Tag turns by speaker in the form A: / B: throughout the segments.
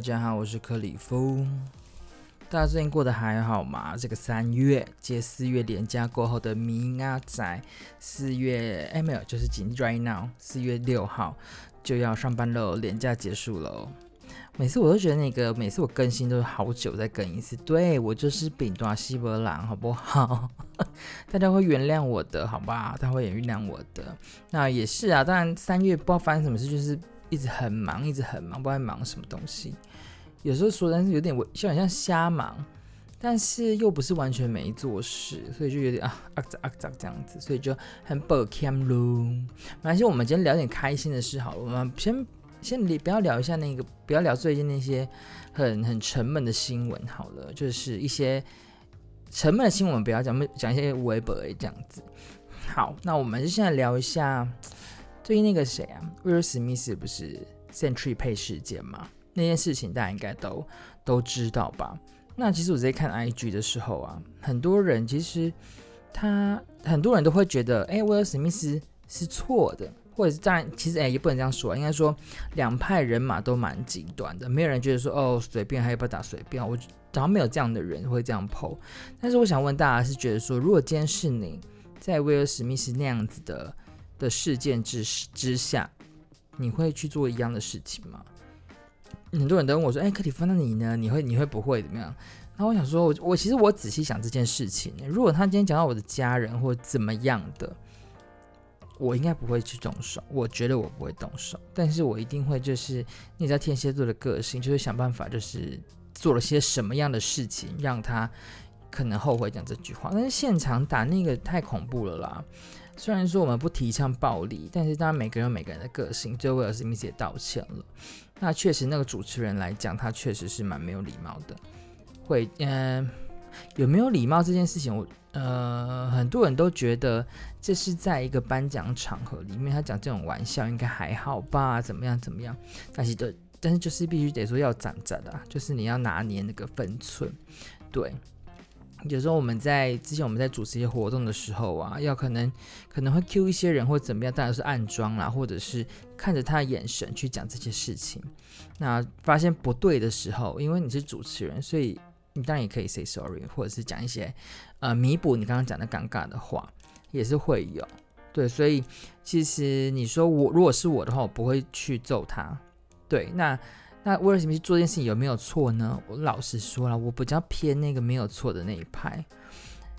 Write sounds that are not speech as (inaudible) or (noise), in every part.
A: 大家好，我是克里夫。大家最近过得还好吗？这个三月接四月连假过后的明啊仔，四月哎没有，就是今 right now，四月六号就要上班喽，连假结束喽。每次我都觉得那个，每次我更新都是好久再更一次。对，我就是饼大西伯朗，好不好？(laughs) 大家会原谅我的，好吧？大家会原谅我的。那也是啊，当然三月不知道发生什么事，就是一直很忙，一直很忙，不知道在忙什么东西。有时候说，但是有点我像像瞎忙，但是又不是完全没做事，所以就有点啊啊咋啊咋这样子，所以就很抱歉喽。没关系，我们今天聊点开心的事好了。我们先先你不要聊一下那个，不要聊最近那些很很沉闷的新闻好了，就是一些沉闷的新闻不要讲，我们讲一些微博这样子。好，那我们就现在聊一下最近那个谁啊，威尔史密斯不是 Century 配事件吗？那件事情大家应该都都知道吧？那其实我在看 IG 的时候啊，很多人其实他很多人都会觉得，哎，威尔史密斯是错的，或者是当然，其实哎也不能这样说，应该说两派人马都蛮极端的，没有人觉得说哦随便还要不要打随便，我好像没有这样的人会这样 po。但是我想问大家是觉得说，如果今天是你在威尔史密斯那样子的的事件之之下，你会去做一样的事情吗？很多人都问我说：“哎、克里夫，那你呢？你会你会不会怎么样？”那我想说，我我其实我仔细想这件事情，如果他今天讲到我的家人或怎么样的，我应该不会去动手。我觉得我不会动手，但是我一定会就是你知道天蝎座的个性，就是想办法，就是做了些什么样的事情，让他可能后悔讲这句话。但是现场打那个太恐怖了啦！虽然说我们不提倡暴力，但是当然每个人有每个人的个性。最后威尔史密斯也道歉了。那确实，那个主持人来讲，他确实是蛮没有礼貌的。会，嗯、呃，有没有礼貌这件事情，我呃，很多人都觉得这是在一个颁奖场合里面，他讲这种玩笑应该还好吧？怎么样怎么样？但是的，但是就是必须得说要斩斩的，就是你要拿捏那个分寸，对。有时候我们在之前我们在主持一些活动的时候啊，要可能可能会 cue 一些人或怎么样，当然是暗装啦，或者是看着他的眼神去讲这些事情。那发现不对的时候，因为你是主持人，所以你当然也可以 say sorry，或者是讲一些呃弥补你刚刚讲的尴尬的话，也是会有。对，所以其实你说我如果是我的话，我不会去揍他。对，那。那威尔史密斯做这件事情有没有错呢？我老实说了，我比较偏那个没有错的那一派。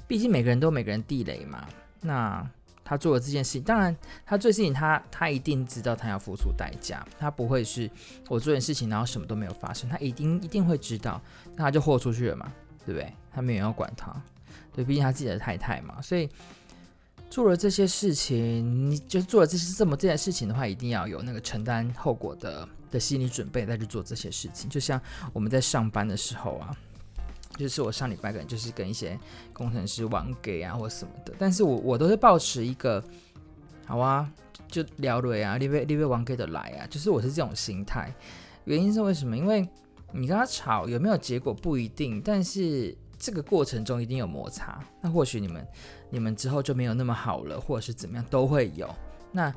A: 毕竟每个人都有每个人地雷嘛。那他做了这件事情，当然他做事情他，他一定知道他要付出代价，他不会是我做件事情然后什么都没有发生，他一定一定会知道，那他就豁出去了嘛，对不对？他没有人要管他，对，毕竟他自己的太太嘛，所以做了这些事情，你就做了这些这么这件事情的话，一定要有那个承担后果的。的心理准备再去做这些事情，就像我们在上班的时候啊，就是我上礼拜可能就是跟一些工程师玩 gay 啊或什么的，但是我我都是保持一个好啊，就聊了啊，你别你别玩 gay 的来啊，就是我是这种心态。原因是为什么？因为你跟他吵有没有结果不一定，但是这个过程中一定有摩擦，那或许你们你们之后就没有那么好了，或者是怎么样都会有。那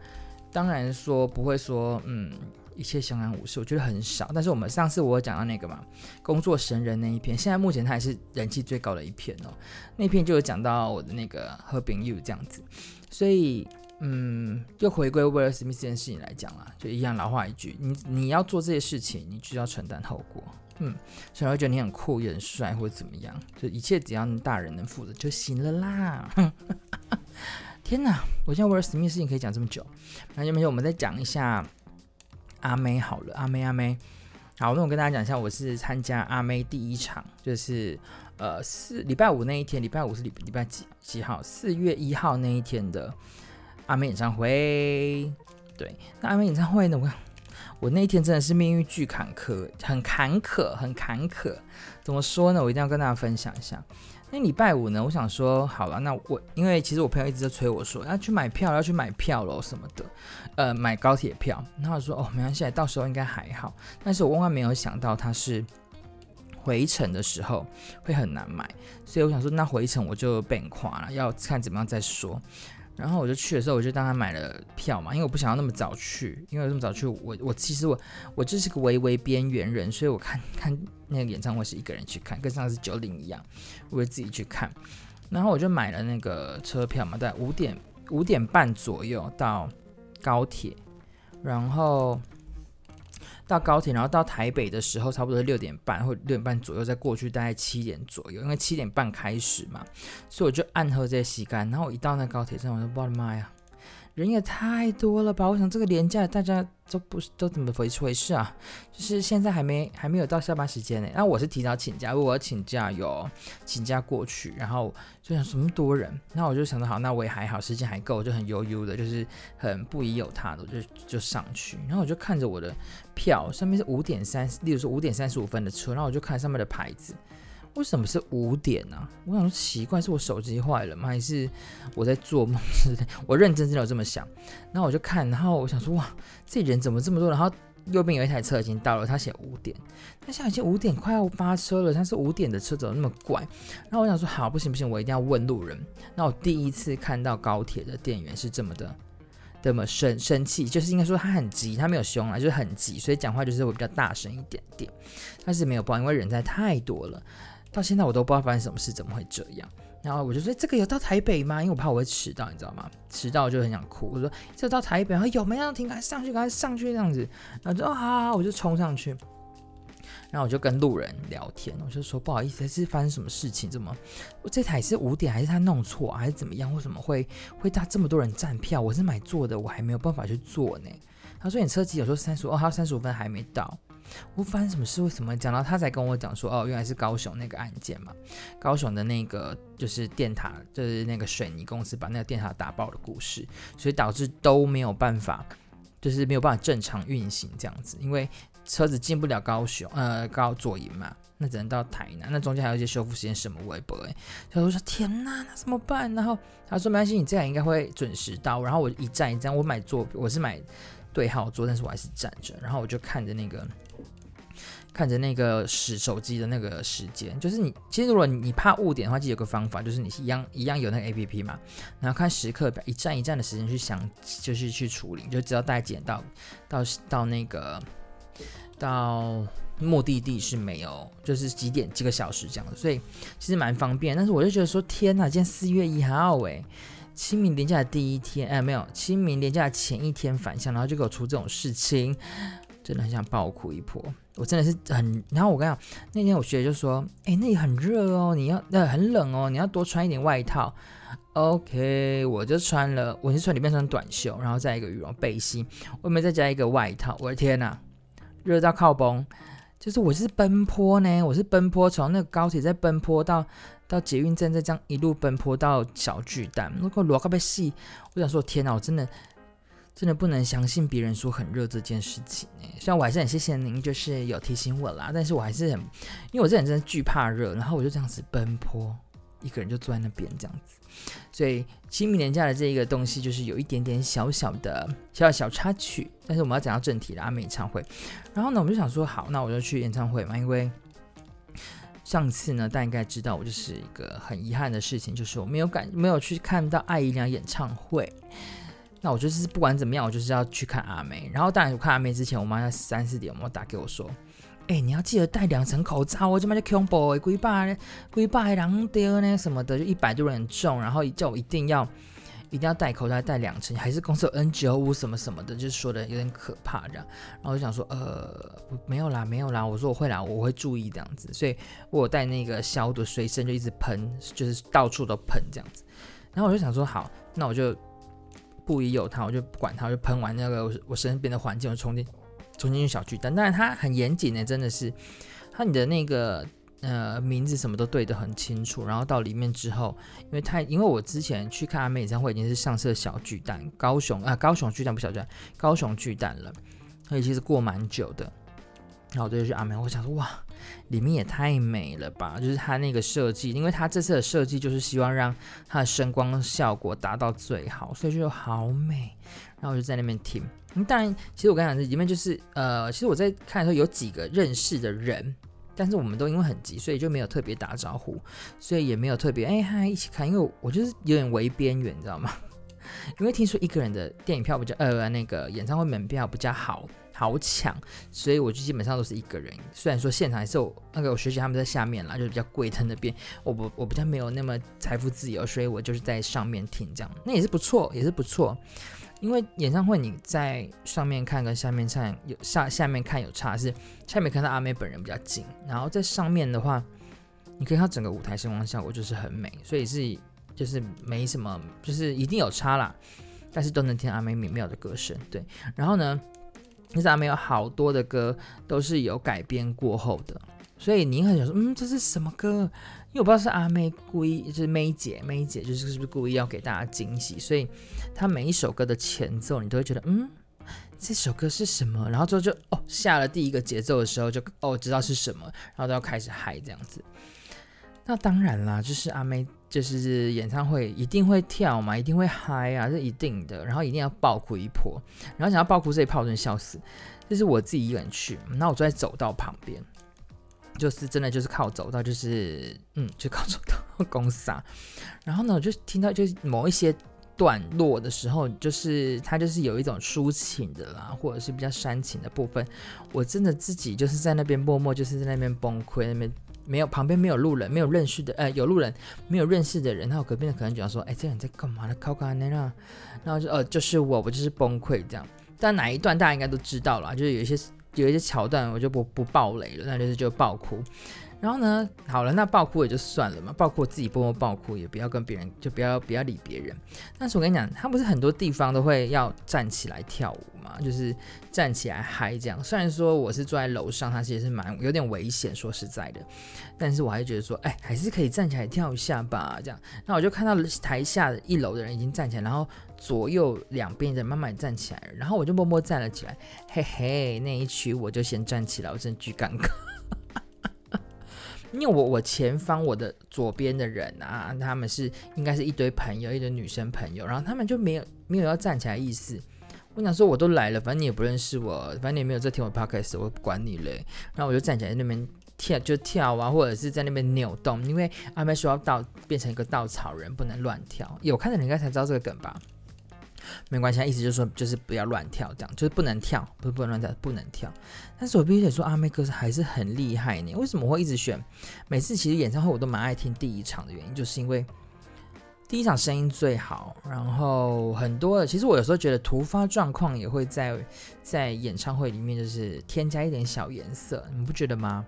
A: 当然说不会说嗯。一切相安无事，我觉得很少。但是我们上次我有讲到那个嘛，工作神人那一篇，现在目前它还是人气最高的一篇哦。那篇就有讲到我的那个和平 you 这样子，所以嗯，就回归威尔史密斯这件事情来讲啦，就一样老话一句，你你要做这些事情，你就要承担后果。嗯，所以会觉得你很酷也很帅或者怎么样，就一切只要大人能负责就行了啦。(laughs) 天哪，我现在威尔史密事情可以讲这么久，那就没事，我们再讲一下。阿妹好了，阿妹阿妹，好，那我跟大家讲一下，我是参加阿妹第一场，就是呃四礼拜五那一天，礼拜五是礼礼拜几几号？四月一号那一天的阿妹演唱会。对，那阿妹演唱会呢，我我那天真的是命运巨坎坷，很坎坷，很坎坷。怎么说呢？我一定要跟大家分享一下。那礼拜五呢，我想说好了，那我因为其实我朋友一直在催我说要去买票，要去买票喽什么的，呃，买高铁票。然后我说哦，没关系，到时候应该还好。但是我万万没有想到他是回程的时候会很难买，所以我想说那回程我就被垮了，要看怎么样再说。然后我就去的时候，我就当他买了票嘛，因为我不想要那么早去，因为这么早去，我我其实我我就是个微微边缘人，所以我看 (laughs) 看那个演唱会是一个人去看，跟上次九零一样，我会自己去看。然后我就买了那个车票嘛，在五点五点半左右到高铁，然后。到高铁，然后到台北的时候，差不多六点半或六点半左右再过去，大概七点左右，因为七点半开始嘛，所以我就暗喝这些时间。然后我一到那高铁站，我就：“我的妈呀！”人也太多了吧！我想这个连假大家都不都怎么回回事啊？就是现在还没还没有到下班时间呢。那我是提早请假，如果我要请假有请假过去，然后就想什么多人，那我就想着好，那我也还好，时间还够，就很悠悠的，就是很不疑有他的，我就就上去。然后我就看着我的票上面是五点三，例如说五点三十五分的车，然后我就看上面的牌子。为什么是五点呢、我想说奇怪，是我手机坏了吗？还是我在做梦之类？我认真真的有这么想。然后我就看，然后我想说哇，这人怎么这么多？然后右边有一台车已经到了，他写五点，那现在已经五点快要发车了，他是五点的车怎么那么怪？然后我想说好，不行不行，我一定要问路人。那我第一次看到高铁的店员是这么的，这么生生气，就是应该说他很急，他没有凶啊，就是很急，所以讲话就是会比较大声一点点。但是没有报，因为人在太多了。到现在我都不知道发生什么事，怎么会这样？然后我就说：“这个有到台北吗？”因为我怕我会迟到，你知道吗？迟到就很想哭。我说：“这到台北？然后有没有停？赶快上去，赶快上去这样子。”然后就哦，好，我就冲上去。然后我就跟路人聊天，我就说：“不好意思，是发生什么事情？怎么我这台是五点，还是他弄错，还是怎么样？为什么会会大这么多人站票？我是买座的，我还没有办法去坐呢。”他说：“你车几？有时候三十五，哦，还有三十五分还没到。”我发生什么事？为什么讲到他才跟我讲说哦，原来是高雄那个案件嘛，高雄的那个就是电塔，就是那个水泥公司把那个电塔打爆的故事，所以导致都没有办法，就是没有办法正常运行这样子，因为车子进不了高雄，呃，高左营嘛，那只能到台南，那中间还有一些修复时间什么微博哎，所以我说天哪，那怎么办？然后他说没关系，你这样应该会准时到。然后我一站一站，我买座，我是买对号座，但是我还是站着，然后我就看着那个。看着那个使手机的那个时间，就是你其实如果你怕误点的话，其实有个方法，就是你一样一样有那个 APP 嘛，然后看时刻表，一站一站的时间去想，就是去处理，就知道大概几点到到到那个到目的地是没有，就是几点几个小时这样的，所以其实蛮方便。但是我就觉得说，天哪，今天四月一号诶，清明连假的第一天，哎，没有清明连假前一天返乡，然后就给我出这种事情。真的很想爆哭一波，我真的是很。然后我跟你讲，那天我学姐就说：“哎、那里很热哦，你要那很冷哦，你要多穿一点外套。” OK，我就穿了，我是穿里面穿短袖，然后再一个羽绒背心，外面再加一个外套。我的天呐，热到靠崩！就是我是奔波呢，我是奔波从那个高铁再奔波到到捷运站，再这样一路奔波到小巨蛋。那个罗卡贝西，我想说，天呐，我真的。真的不能相信别人说很热这件事情呢。虽然我还是很谢谢您，就是有提醒我啦，但是我还是很，因为我这人真的惧怕热，然后我就这样子奔波，一个人就坐在那边这样子。所以清明连假的这一个东西，就是有一点点小小的小小插曲。但是我们要讲到正题了，阿美演唱会。然后呢，我们就想说，好，那我就去演唱会嘛。因为上次呢，大家应该知道，我就是一个很遗憾的事情，就是我没有赶，没有去看到艾怡良演唱会。那我就是不管怎么样，我就是要去看阿妹。然后当然我看阿妹之前，我妈在三四点，我妈打给我说：“哎、你要记得戴两层口罩。”我这边就恐怖，鬼爸鬼爸还狼丢呢什么的，就一百多人重，然后叫我一定要一定要戴口罩，戴两层，还是公司有 N 九五什么什么的，就是说的有点可怕这样。然后我就想说，呃，没有啦，没有啦。我说我会啦，我会注意这样子。所以我带那个消毒随身，就一直喷，就是到处都喷这样子。然后我就想说，好，那我就。不疑有他，我就不管他，我就喷完那个我我身边的环境，我冲进冲进去小巨蛋。但是他很严谨的，真的是他你的那个呃名字什么都对得很清楚。然后到里面之后，因为他因为我之前去看阿妹演唱会已经是上次小巨蛋，高雄啊高雄巨蛋不小巨蛋，高雄巨蛋了，所以其实过蛮久的。然后我就去阿妹，我想说哇。里面也太美了吧！就是它那个设计，因为它这次的设计就是希望让它的声光效果达到最好，所以就好美。然后我就在那边听。当然，其实我跟你讲，这里面就是呃，其实我在看的时候有几个认识的人，但是我们都因为很急，所以就没有特别打招呼，所以也没有特别哎嗨一起看，因为我就是有点围边缘，你知道吗？(laughs) 因为听说一个人的电影票比较呃那个演唱会门票比较好好抢，所以我就基本上都是一个人。虽然说现场还是有那个我学姐他们在下面啦，就是比较贵的那边，我不我比较没有那么财富自由，所以我就是在上面听这样，那也是不错，也是不错。因为演唱会你在上面看跟下面看有下下面看有差，是下面看到阿妹本人比较近，然后在上面的话，你可以看到整个舞台声光效果就是很美，所以是就是没什么，就是一定有差啦，但是都能听阿妹美妙的歌声。对，然后呢，其实阿妹有好多的歌都是有改编过后的，所以你很想说，嗯，这是什么歌？因为我不知道是阿妹故意，就是妹姐，妹姐就是是不是故意要给大家惊喜，所以她每一首歌的前奏，你都会觉得，嗯，这首歌是什么？然后之后就哦，下了第一个节奏的时候就，就哦知道是什么，然后都要开始嗨这样子。那当然啦，就是阿妹就是演唱会一定会跳嘛，一定会嗨啊，这一定的。然后一定要爆哭一波，然后想要爆哭这一炮，真的笑死。这是我自己一个人去，那我坐在走道旁边。就是真的就是靠走道，就是嗯，就靠走道公司啊。然后呢，我就听到就是某一些段落的时候，就是它就是有一种抒情的啦，或者是比较煽情的部分。我真的自己就是在那边默默就是在那边崩溃，那边没有旁边没有路人，没有认识的，呃，有路人没有认识的人，然后隔壁的可能讲说，哎，这人在干嘛呢？靠靠那啦，然后就呃，就是我，我就是崩溃这样。但哪一段大家应该都知道了，就是有一些。有一些桥段我就不不爆雷了，那就是就爆哭。然后呢，好了，那爆哭也就算了嘛，爆哭自己默默爆哭，也不要跟别人，就不要不要理别人。但是我跟你讲，他不是很多地方都会要站起来跳舞嘛，就是站起来嗨这样。虽然说我是坐在楼上，他其实是蛮有点危险，说实在的，但是我还是觉得说，哎，还是可以站起来跳一下吧，这样。那我就看到台下的一楼的人已经站起来，然后。左右两边的慢慢站起来，然后我就默默站了起来，嘿嘿，那一曲我就先站起来，我真的巨尴尬，因为我我前方我的左边的人啊，他们是应该是一堆朋友，一堆女生朋友，然后他们就没有没有要站起来意思。我想说我都来了，反正你也不认识我，反正你也没有在听我 podcast，我不管你嘞。然后我就站起来在那边跳，就跳啊，或者是在那边扭动，因为阿妹说要稻变成一个稻草人，不能乱跳。有看的人应该才知道这个梗吧。没关系，意思就是说，就是不要乱跳，这样就是不能跳，不是不能乱跳，不能跳。但是我必须得说，阿妹歌还是很厉害呢。为什么会一直选？每次其实演唱会我都蛮爱听第一场的原因，就是因为第一场声音最好，然后很多的。其实我有时候觉得突发状况也会在在演唱会里面就是添加一点小颜色，你不觉得吗？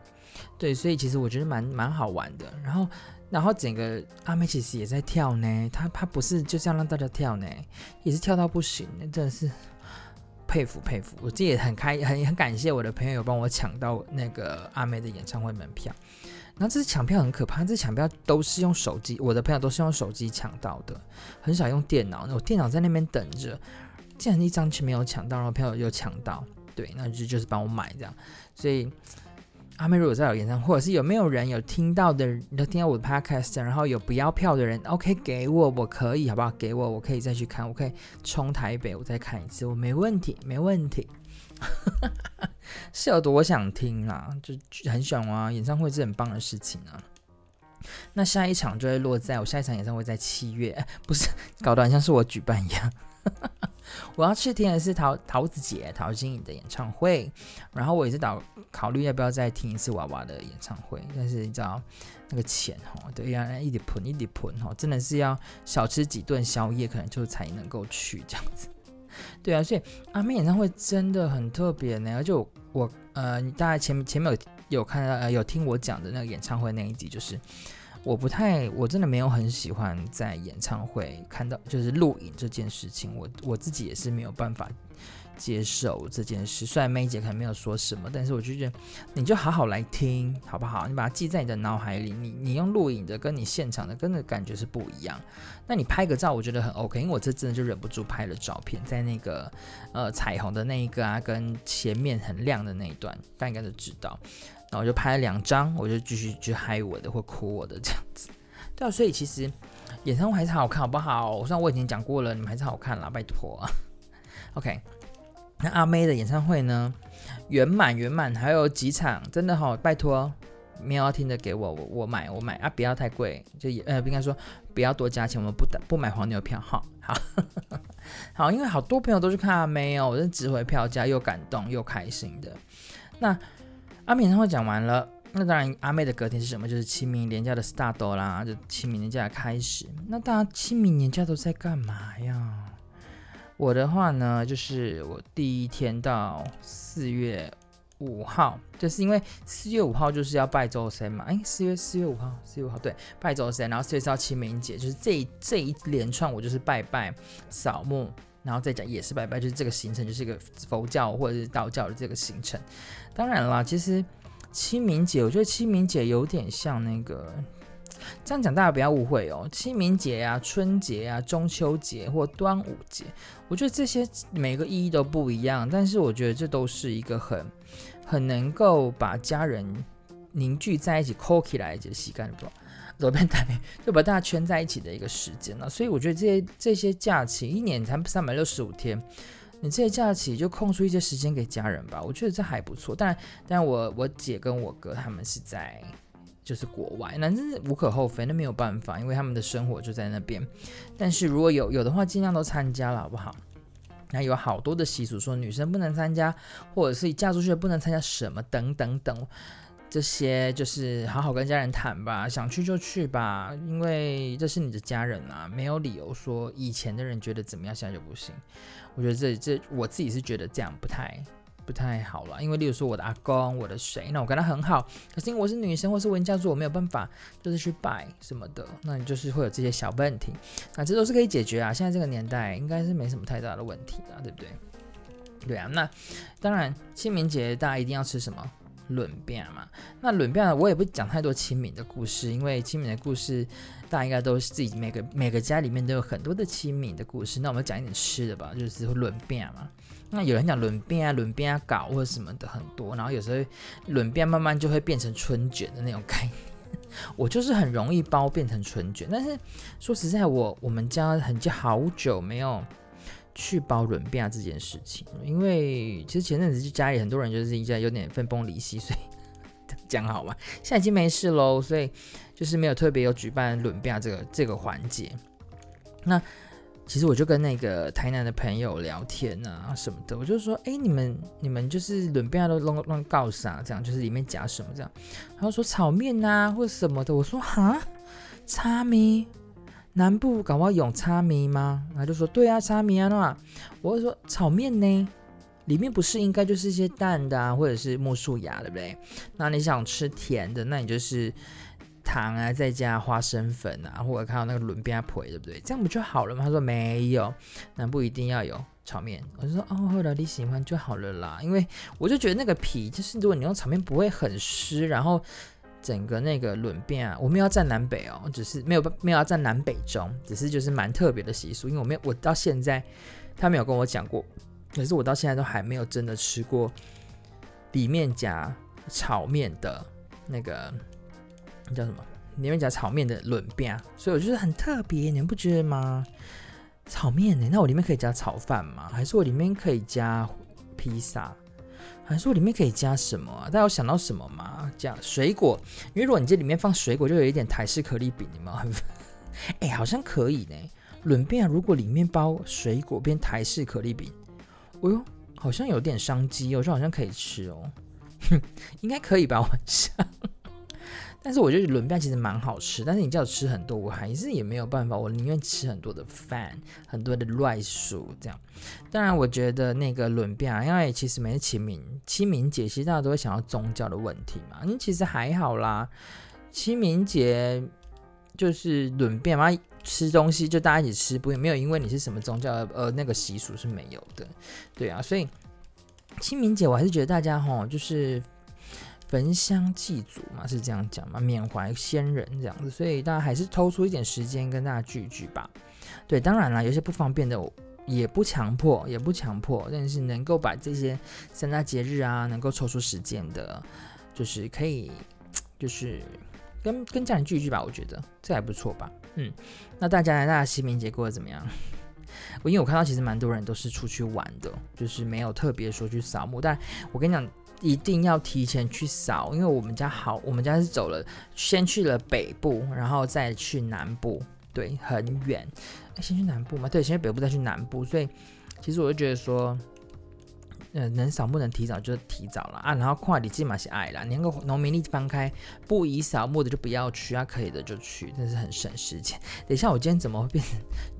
A: 对，所以其实我觉得蛮蛮好玩的。然后。然后整个阿妹其实也在跳呢，她她不是就这样让大家跳呢，也是跳到不行，真的是佩服佩服。我自己也很开很很感谢我的朋友帮我抢到那个阿妹的演唱会门票。然后这次抢票很可怕，这次抢票都是用手机，我的朋友都是用手机抢到的，很少用电脑。我电脑在那边等着，竟然一张却没有抢到，然后朋友又抢到，对，那就就是帮我买这样，所以。阿妹如果在有演唱会，或者是有没有人有听到的，有听到我的 podcast，然后有不要票的人，OK，给我，我可以，好不好？给我，我可以再去看，我可以冲台北，我再看一次，我没问题，没问题。(laughs) 是有多想听啊？就很喜欢啊！演唱会是很棒的事情啊。那下一场就会落在我下一场演唱会在七月，不是搞得好像是我举办一样。我要去听的是桃桃子姐陶晶莹的演唱会，然后我也是考考虑要不要再听一次娃娃的演唱会，但是你知道那个钱哦，对呀，一点盆一点盆哦，真的是要少吃几顿宵夜，可能就才能够去这样子。(laughs) 对啊，所以阿妹演唱会真的很特别呢，而且我，我呃，大家前前面有有看到呃有听我讲的那个演唱会那一集，就是。我不太，我真的没有很喜欢在演唱会看到就是录影这件事情，我我自己也是没有办法接受这件事。虽然妹姐可能没有说什么，但是我就觉得你就好好来听好不好？你把它记在你的脑海里。你你用录影的跟你现场的跟的感觉是不一样。那你拍个照，我觉得很 OK，因为我这真的就忍不住拍了照片，在那个呃彩虹的那一个啊，跟前面很亮的那一段，大家应该都知道。然后我就拍了两张，我就继续去嗨我的或哭我的这样子，对啊，所以其实演唱会还是好看，好不好？虽然我已经讲过了，你们还是好看啦，拜托啊。OK，那阿妹的演唱会呢，圆满圆满，还有几场真的好，拜托，没有要听的给我，我我买我买啊，不要太贵，就呃不应该说不要多加钱，我们不不买黄牛票，好好 (laughs) 好，因为好多朋友都去看阿妹哦，我是值回票价，又感动又开心的。那阿妹演唱会讲完了，那当然阿妹的隔天是什么？就是清明连假的 start 啦，就清明连假的开始。那大家清明年假都在干嘛呀？我的话呢，就是我第一天到四月五号，就是因为四月五号就是要拜祖先嘛。哎，四月四月五号，四月五号对，拜祖先，然后四月四号清明节，就是这一这一连串我就是拜拜扫墓，然后再讲也是拜拜，就是这个行程就是一个佛教或者是道教的这个行程。当然啦，其实清明节，我觉得清明节有点像那个。这样讲大家不要误会哦，清明节啊、春节啊、中秋节或端午节，我觉得这些每个意义都不一样，但是我觉得这都是一个很很能够把家人凝聚在一起、扣起来的习惯，不？左边台就把大家圈在一起的一个时间了。所以我觉得这些这些假期一年才三百六十五天，你这些假期就空出一些时间给家人吧，我觉得这还不错。但但我我姐跟我哥他们是在。就是国外，那真是无可厚非，那没有办法，因为他们的生活就在那边。但是如果有有的话，尽量都参加了，好不好？那有好多的习俗说女生不能参加，或者是嫁出去不能参加什么等等等，这些就是好好跟家人谈吧，想去就去吧，因为这是你的家人啊，没有理由说以前的人觉得怎么样，现在就不行。我觉得这这我自己是觉得这样不太。不太好了，因为例如说我的阿公，我的谁，那我跟他很好，可是因为我是女生或是文家族，我没有办法就是去拜什么的，那你就是会有这些小问题，那这都是可以解决啊。现在这个年代应该是没什么太大的问题的，对不对？对啊，那当然清明节大家一定要吃什么润饼嘛。那轮饼我也不讲太多清明的故事，因为清明的故事大家应该都是自己每个每个家里面都有很多的清明的故事。那我们讲一点吃的吧，就是轮饼嘛。那有人讲轮饼啊，轮饼啊，搞或者什么的很多，然后有时候轮饼慢慢就会变成春卷的那种概念。我就是很容易包变成春卷，但是说实在，我我们家很久好久没有去包润饼啊这件事情，因为其实前阵子就家里很多人就是一家有点分崩离析，所以 (laughs) 讲好吧，现在已经没事喽，所以就是没有特别有举办润饼啊这个这个环节。那。其实我就跟那个台南的朋友聊天啊什么的，我就说，哎，你们你们就是润饼都弄弄告啥？这样就是里面夹什么这样？然后说炒面啊或者什么的。我说哈，炒面，南部搞不好有炒面吗？他就说对啊，炒面啊那。我就说炒面呢，里面不是应该就是一些蛋的啊，或者是木薯芽，对不对？那你想吃甜的，那你就是。糖啊，再加花生粉啊，或者看到那个润饼皮，对不对？这样不就好了吗？他说没有，南部一定要有炒面。我就说哦，后来你喜欢就好了啦。因为我就觉得那个皮，就是如果你用炒面不会很湿，然后整个那个润饼啊，我没有要站南北哦，只是没有没有要站南北中，只是就是蛮特别的习俗。因为我没有，我到现在他没有跟我讲过，可是我到现在都还没有真的吃过里面夹炒面的那个。叫什么？里面夹炒面的润饼，所以我觉得很特别，你们不觉得吗？炒面呢？那我里面可以加炒饭吗？还是我里面可以加披萨？还是我里面可以加什么？大家有想到什么吗？加水果，因为如果你这里面放水果，就有一点台式可丽饼，你们很 (laughs) 哎，好像可以呢。轮饼如果里面包水果变台式可丽饼，哎呦，好像有点商机哦，就好像可以吃哦，哼，(laughs) 应该可以吧？我想。但是我觉得轮饼其实蛮好吃，但是你叫我吃很多，我还是也没有办法。我宁愿吃很多的饭，很多的乱薯这样。当然，我觉得那个轮饼啊，因为其实每次清明清明节，其实大家都会想到宗教的问题嘛。你其实还好啦，清明节就是轮饼嘛，吃东西就大家一起吃，不会没有因为你是什么宗教呃那个习俗是没有的，对啊。所以清明节我还是觉得大家齁就是。焚香祭祖嘛，是这样讲嘛？缅怀先人这样子，所以大家还是抽出一点时间跟大家聚聚吧。对，当然啦，有些不方便的，也不强迫，也不强迫。但是能够把这些三大节日啊，能够抽出时间的，就是可以，就是跟跟家人聚一聚吧。我觉得这还不错吧。嗯，那大家呢大家清明节过得怎么样？(laughs) 我因为我看到其实蛮多人都是出去玩的，就是没有特别说去扫墓。但我跟你讲。一定要提前去扫，因为我们家好，我们家是走了，先去了北部，然后再去南部，对，很远。先去南部嘛，对，先去北部再去南部，所以其实我就觉得说，呃，能扫墓能提早就提早了啊，然后跨里起码是爱啦，你那个农民历翻开不宜扫墓的就不要去啊，可以的就去，但是很省时间。等一下，我今天怎么会变成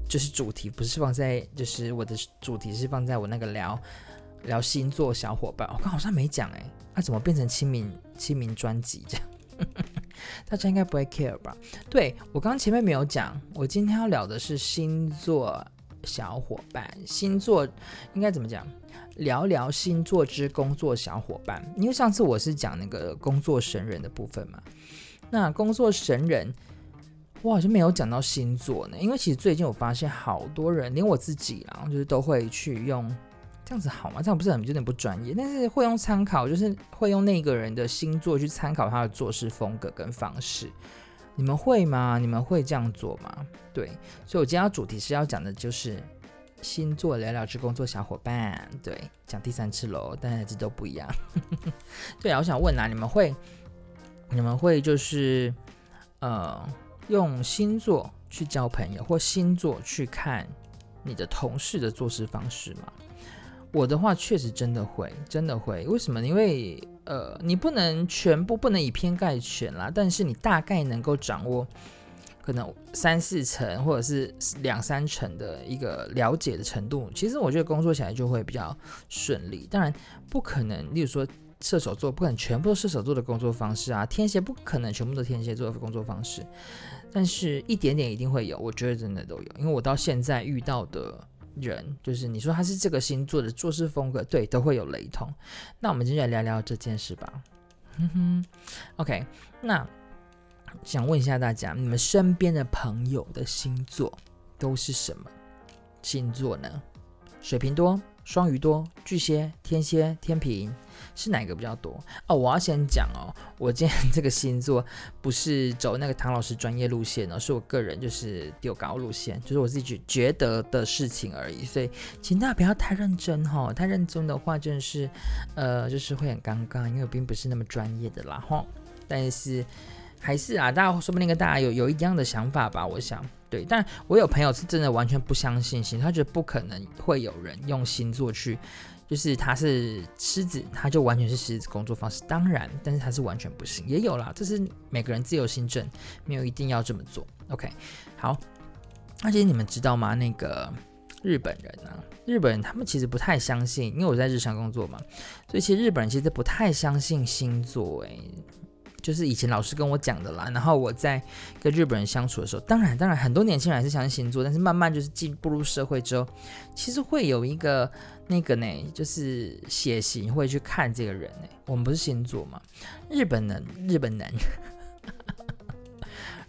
A: 就是主题不是放在，就是我的主题是放在我那个聊。聊星座小伙伴，我刚好像没讲哎，那、怎么变成清明清明专辑这样？(laughs) 大家应该不会 care 吧？对，我刚刚前面没有讲，我今天要聊的是星座小伙伴，星座应该怎么讲？聊聊星座之工作小伙伴，因为上次我是讲那个工作神人的部分嘛，那工作神人我好像没有讲到星座呢，因为其实最近我发现好多人，连我自己啊，就是都会去用。这样子好吗？这样不是很有点不专业，但是会用参考，就是会用那个人的星座去参考他的做事风格跟方式。你们会吗？你们会这样做吗？对，所以我今天主题是要讲的就是星座聊聊之工作小伙伴。对，讲第三次喽，但是这都不一样。(laughs) 对啊，我想问啊，你们会你们会就是呃用星座去交朋友，或星座去看你的同事的做事方式吗？我的话确实真的会，真的会。为什么？因为呃，你不能全部不能以偏概全啦，但是你大概能够掌握可能三四成或者是两三成的一个了解的程度。其实我觉得工作起来就会比较顺利。当然不可能，例如说射手座不可能全部都射手座的工作方式啊，天蝎不可能全部都天蝎座的工作方式，但是一点点一定会有。我觉得真的都有，因为我到现在遇到的。人就是你说他是这个星座的做事风格，对，都会有雷同。那我们今天来聊聊这件事吧。哼哼，OK，那想问一下大家，你们身边的朋友的星座都是什么星座呢？水瓶多？双鱼多，巨蟹、天蝎、天平是哪个比较多？哦，我要先讲哦，我今天这个星座不是走那个唐老师专业路线哦，是我个人就是丢高路线，就是我自己觉得的事情而已，所以请大家不要太认真哈、哦，太认真的话真的是，呃，就是会很尴尬，因为我并不是那么专业的啦哈，但是。还是啊，大家说不定跟大家有有一样的想法吧，我想对。但我有朋友是真的完全不相信星，他觉得不可能会有人用星座去，就是他是狮子，他就完全是狮子工作方式。当然，但是他是完全不信，也有啦，这是每个人自由心证，没有一定要这么做。OK，好。而且你们知道吗？那个日本人呢、啊？日本人他们其实不太相信，因为我在日常工作嘛，所以其实日本人其实不太相信星座、欸，诶。就是以前老师跟我讲的啦，然后我在跟日本人相处的时候，当然当然很多年轻人还是相信星座，但是慢慢就是进步入社会之后，其实会有一个那个呢，就是血型会去看这个人呢。我们不是星座嘛？日本人，日本人，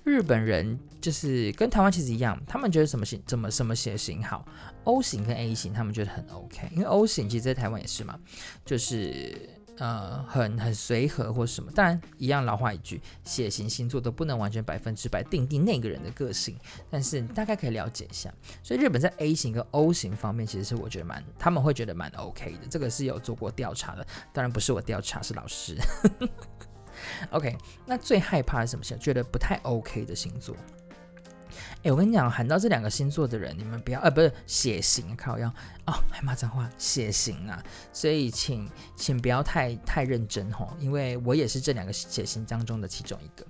A: 日本人就是跟台湾其实一样，他们觉得什么型怎么什么血型好，O 型跟 A 型他们觉得很 OK，因为 O 型其实在台湾也是嘛，就是。呃，很很随和或什么，当然一样老话一句，血型星座都不能完全百分之百定定那个人的个性，但是你大概可以了解一下。所以日本在 A 型跟 O 型方面，其实是我觉得蛮，他们会觉得蛮 OK 的。这个是有做过调查的，当然不是我调查，是老师。(laughs) OK，那最害怕是什么星？觉得不太 OK 的星座？哎，我跟你讲，喊到这两个星座的人，你们不要，呃，不是血型，靠要哦，还骂脏话，血型啊，所以请请不要太太认真哦，因为我也是这两个血型当中的其中一个，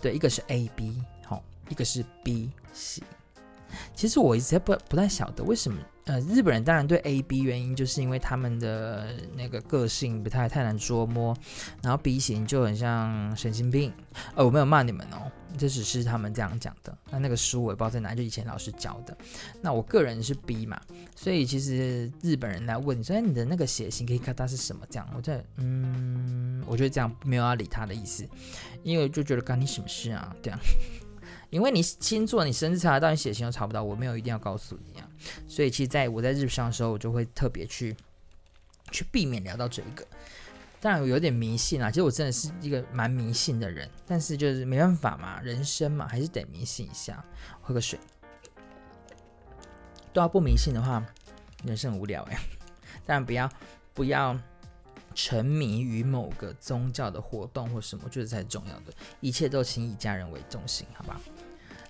A: 对，一个是 A B 吼，一个是 B 型。其实我一直在不不太晓得为什么，呃，日本人当然对 A B 原因就是因为他们的那个个性不太太难捉摸，然后 B 型就很像神经病。呃，我没有骂你们哦，这只是他们这样讲的。那那个书我也不知道在哪，就以前老师教的。那我个人是 B 嘛，所以其实日本人来问你说，你的那个血型可以看它是什么？这样，我在嗯，我觉得这样没有要理他的意思，因为就觉得干你什么事啊？这样。(laughs) 因为你星座，你生日查得到，你血型都查不到，我没有一定要告诉你啊。所以其实在我在日常的时候，我就会特别去去避免聊到这一个。当然我有点迷信啊，其实我真的是一个蛮迷信的人，但是就是没办法嘛，人生嘛，还是得迷信一下。喝个水，都要不迷信的话，人生无聊哎。(laughs) 当然不要不要沉迷于某个宗教的活动或什么，就是才重要的。一切都请以家人为中心，好吧？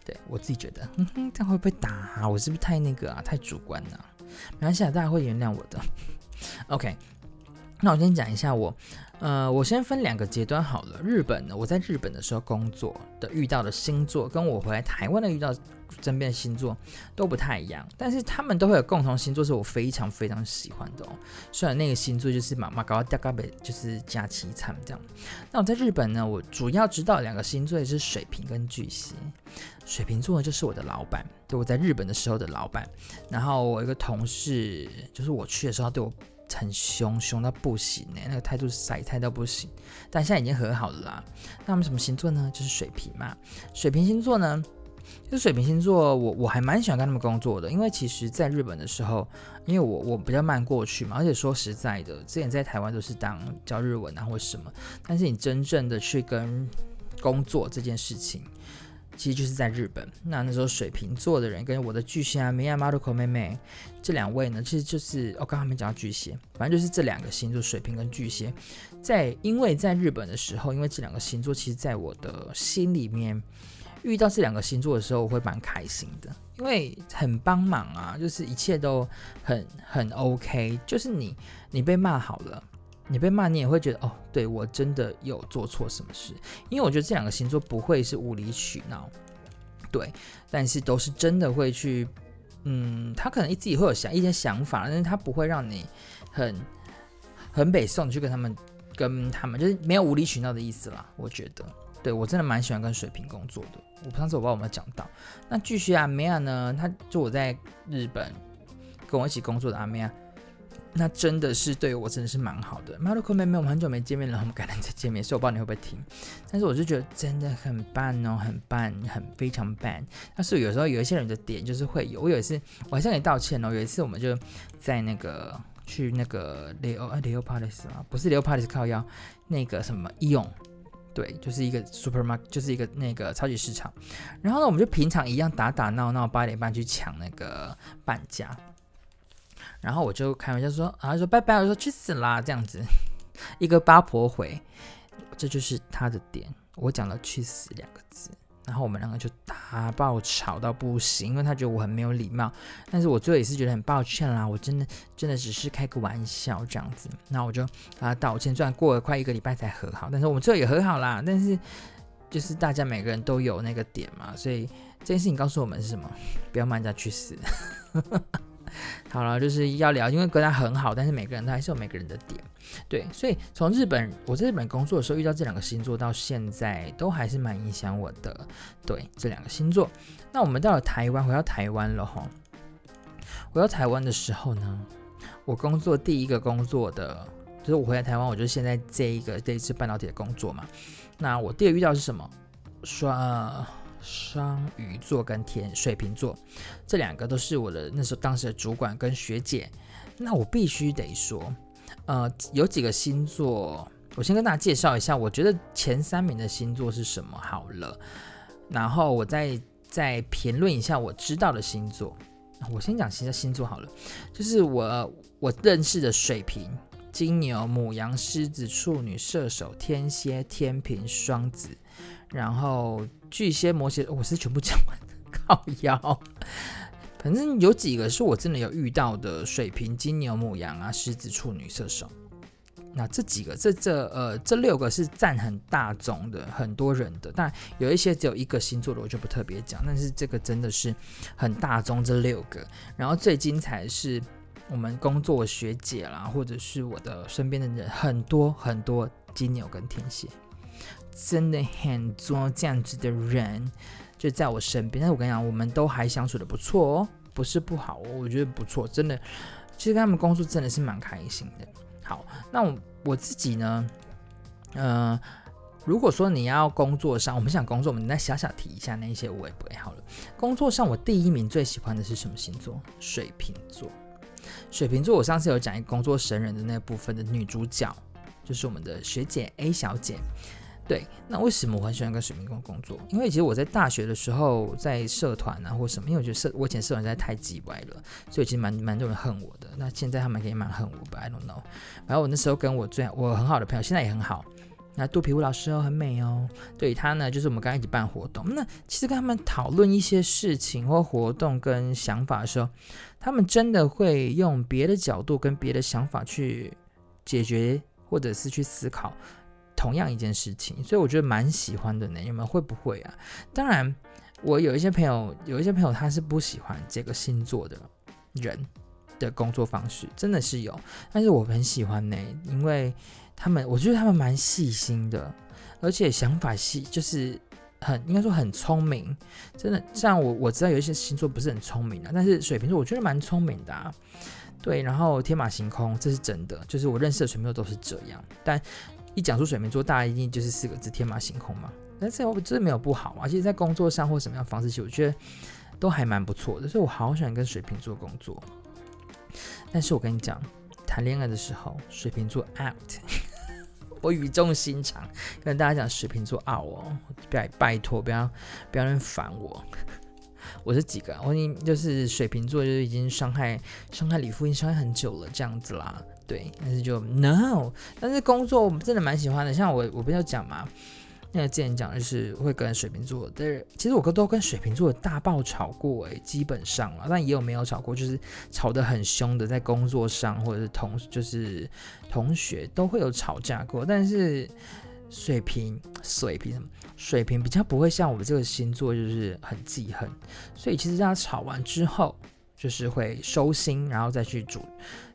A: 对我自己觉得，哼哼，这样会不会打？我是不是太那个啊？太主观了？没关系啊，大家会原谅我的。(laughs) OK，那我先讲一下我，呃，我先分两个阶段好了。日本呢，我在日本的时候工作的遇到的星座，跟我回来台湾的遇到身边的星座都不太一样，但是他们都会有共同星座，是我非常非常喜欢的哦。虽然那个星座就是妈妈搞掉嘎北，就是加凄惨这样。那我在日本呢，我主要知道两个星座也是水瓶跟巨蟹。水瓶座呢，就是我的老板，对我在日本的时候的老板。然后我一个同事，就是我去的时候对我很凶，凶到不行呢，那个态度晒态到不行。但现在已经和好了啦。那我们什么星座呢？就是水瓶嘛。水瓶星座呢，就水瓶星座，我我还蛮喜欢跟他们工作的，因为其实在日本的时候，因为我我比较慢过去嘛，而且说实在的，之前在台湾都是当教日文啊或什么，但是你真正的去跟工作这件事情。其实就是在日本，那那时候水瓶座的人跟我的巨蟹啊，米亚马鲁口妹妹这两位呢，其实就是我刚刚没讲到巨蟹，反正就是这两个星座，水瓶跟巨蟹，在因为在日本的时候，因为这两个星座，其实在我的心里面遇到这两个星座的时候，我会蛮开心的，因为很帮忙啊，就是一切都很很 OK，就是你你被骂好了。你被骂，你也会觉得哦，对，我真的有做错什么事？因为我觉得这两个星座不会是无理取闹，对，但是都是真的会去，嗯，他可能自己会有想一些想法，但是他不会让你很很北宋去跟他们跟他们，就是没有无理取闹的意思啦。我觉得，对，我真的蛮喜欢跟水瓶工作的。我上次我不知道有没有讲到，那巨蟹阿梅亚呢？他就我在日本跟我一起工作的阿梅亚。那真的是对我真的是蛮好的。Marco 妹妹，我们很久没见面了，我们改天再见面。所以我不知道你会不会听，但是我就觉得真的很棒哦，很棒，很非常棒。但是有时候有一些人的点就是会有，我有一次我还向你道歉哦。有一次我们就在那个去那个 Leo Leo Palace 吗？不是 Leo Palace 靠腰，那个什么 Eon，对，就是一个 supermarket，就是一个那个超级市场。然后呢，我们就平常一样打打闹闹，八点半去抢那个半价。然后我就开玩笑说，啊，说拜拜，我说去死啦，这样子，一个八婆回，这就是他的点。我讲了“去死”两个字，然后我们两个就大爆吵到不行，因为他觉得我很没有礼貌。但是我最后也是觉得很抱歉啦，我真的真的只是开个玩笑这样子。那我就啊道歉，虽然过了快一个礼拜才和好，但是我们最后也和好啦。但是就是大家每个人都有那个点嘛，所以这件事情告诉我们是什么？不要骂人家去死。(laughs) 好了，就是要聊，因为跟他很好，但是每个人都还是有每个人的点，对，所以从日本，我在日本工作的时候遇到这两个星座，到现在都还是蛮影响我的，对，这两个星座。那我们到了台湾，回到台湾了哈。回到台湾的时候呢，我工作第一个工作的，就是我回来台湾，我就现在这一个这一次半导体的工作嘛。那我第二遇到是什么？说。双鱼座跟天水瓶座，这两个都是我的那时候当时的主管跟学姐。那我必须得说，呃，有几个星座，我先跟大家介绍一下。我觉得前三名的星座是什么好了，然后我再再评论一下我知道的星座。我先讲其他星座好了，就是我我认识的水瓶、金牛、母羊、狮子、处女、射手、天蝎、天秤、双子。然后巨蟹、摩羯，我是全部讲完的，靠腰。反正有几个是我真的有遇到的，水瓶、金牛、牡羊啊，狮子、处女、射手。那这几个，这这呃，这六个是占很大宗的，很多人的。但有一些只有一个星座的，我就不特别讲。但是这个真的是很大宗，这六个。然后最精彩是我们工作学姐啦，或者是我的身边的人，很多很多金牛跟天蝎。真的很多这样子的人就在我身边，但我跟你讲，我们都还相处的不错哦，不是不好哦，我觉得不错，真的，其实跟他们工作真的是蛮开心的。好，那我我自己呢，呃，如果说你要工作上，我们想工作，我们再小小提一下那一些我也不会好了。工作上，我第一名最喜欢的是什么星座？水瓶座。水瓶座，我上次有讲一个工作神人的那部分的女主角，就是我们的学姐 A 小姐。对，那为什么我很喜欢跟水瓶座工作？因为其实我在大学的时候，在社团啊或什么，因为我觉得社我以前社团实在太鸡歪了，所以其实蛮蛮多人恨我的。那现在他们可以蛮恨我吧？I don't know。然后我那时候跟我最我很好的朋友，现在也很好。那肚皮舞老师哦，很美哦。对他呢，就是我们刚刚一起办活动。那其实跟他们讨论一些事情或活动跟想法的时候，他们真的会用别的角度跟别的想法去解决，或者是去思考。同样一件事情，所以我觉得蛮喜欢的呢。你们会不会啊？当然，我有一些朋友，有一些朋友他是不喜欢这个星座的人的工作方式，真的是有。但是我很喜欢呢，因为他们，我觉得他们蛮细心的，而且想法细，就是很应该说很聪明。真的，像我我知道有一些星座不是很聪明的，但是水瓶座我觉得蛮聪明的啊。对，然后天马行空，这是真的，就是我认识的水瓶座都是这样，但。一讲出水瓶座，大家一定就是四个字：天马行空嘛。但是我真的没有不好啊，其实，在工作上或什么样方式，其实我觉得都还蛮不错的。所以我好喜欢跟水瓶座工作。但是我跟你讲，谈恋爱的时候，水瓶座 out。(laughs) 我语重心长跟大家讲，水瓶座 out 哦，拜拜托，不要不要人烦我。我是几个？我已经就是水瓶座，就是已经伤害伤害李富英伤害很久了，这样子啦。对，但是就 no，但是工作我真的蛮喜欢的。像我，我不要讲嘛，那个之前讲的是会跟水瓶座，但是其实我哥都跟水瓶座的大爆吵过诶，基本上啊，但也有没有吵过，就是吵得很凶的，在工作上或者是同就是同学都会有吵架过，但是水瓶水瓶什么水瓶比较不会像我们这个星座就是很记恨，所以其实大家吵完之后。就是会收心，然后再去煮。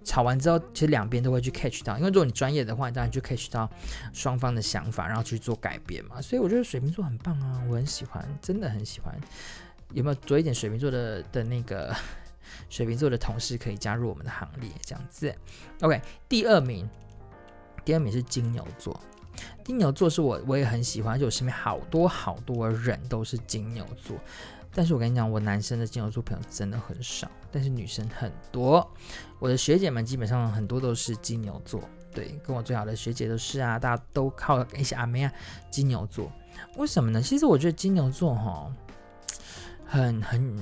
A: 吵完之后，其实两边都会去 catch 到，因为如果你专业的话，你当然就 catch 到双方的想法，然后去做改变嘛。所以我觉得水瓶座很棒啊，我很喜欢，真的很喜欢。有没有多一点水瓶座的的那个 (laughs) 水瓶座的同事可以加入我们的行列？这样子。OK，第二名，第二名是金牛座。金牛座是我我也很喜欢，而且我身边好多好多人都是金牛座。但是我跟你讲，我男生的金牛座朋友真的很少，但是女生很多。我的学姐们基本上很多都是金牛座，对，跟我最好的学姐都是啊，大家都靠一些阿妹啊，金牛座。为什么呢？其实我觉得金牛座哈，很很，